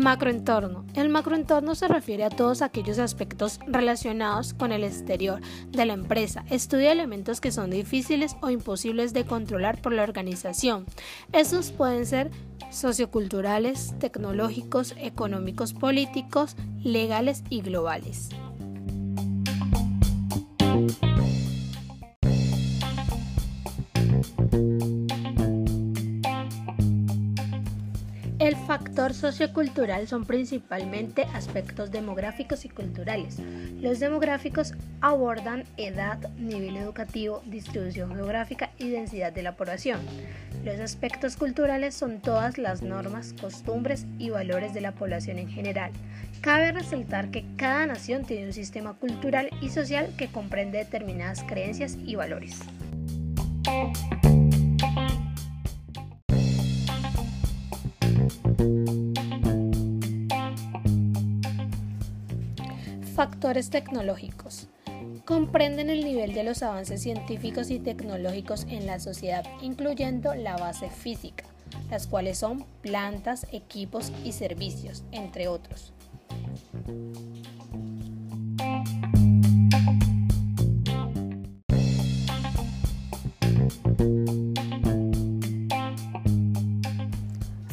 Macroentorno. El macroentorno se refiere a todos aquellos aspectos relacionados con el exterior de la empresa. Estudia elementos que son difíciles o imposibles de controlar por la organización. Estos pueden ser socioculturales, tecnológicos, económicos, políticos, legales y globales. El factor sociocultural son principalmente aspectos demográficos y culturales. Los demográficos abordan edad, nivel educativo, distribución geográfica y densidad de la población. Los aspectos culturales son todas las normas, costumbres y valores de la población en general. Cabe resaltar que cada nación tiene un sistema cultural y social que comprende determinadas creencias y valores. Factores tecnológicos. Comprenden el nivel de los avances científicos y tecnológicos en la sociedad, incluyendo la base física, las cuales son plantas, equipos y servicios, entre otros.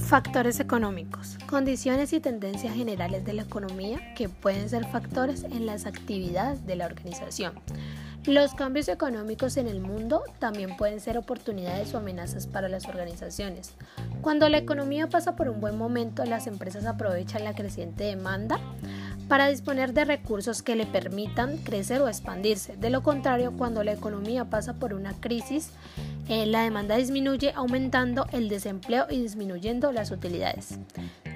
Factores económicos. Condiciones y tendencias generales de la economía que pueden ser factores en las actividades de la organización. Los cambios económicos en el mundo también pueden ser oportunidades o amenazas para las organizaciones. Cuando la economía pasa por un buen momento, las empresas aprovechan la creciente demanda para disponer de recursos que le permitan crecer o expandirse. De lo contrario, cuando la economía pasa por una crisis, eh, la demanda disminuye aumentando el desempleo y disminuyendo las utilidades.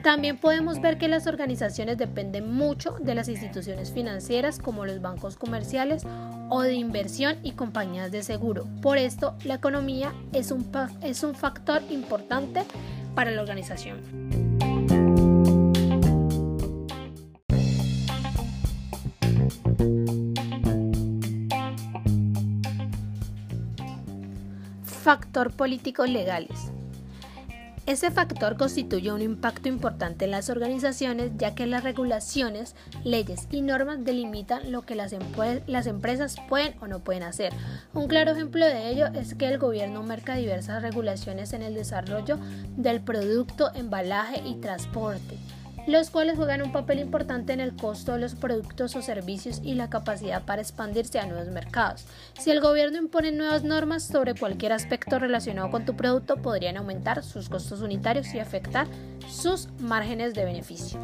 También podemos ver que las organizaciones dependen mucho de las instituciones financieras como los bancos comerciales o de inversión y compañías de seguro. Por esto, la economía es un, es un factor importante para la organización. Factor político legales. Ese factor constituye un impacto importante en las organizaciones ya que las regulaciones, leyes y normas delimitan lo que las, las, empresas pueden o no pueden hacer. Un claro ejemplo de ello es que el gobierno marca diversas regulaciones en el desarrollo del producto, embalaje y transporte los cuales juegan un papel importante en el costo de los productos o servicios y la capacidad para expandirse a nuevos mercados. Si el gobierno impone nuevas normas sobre cualquier aspecto relacionado con tu producto, podrían aumentar sus costos unitarios y afectar sus márgenes de beneficio.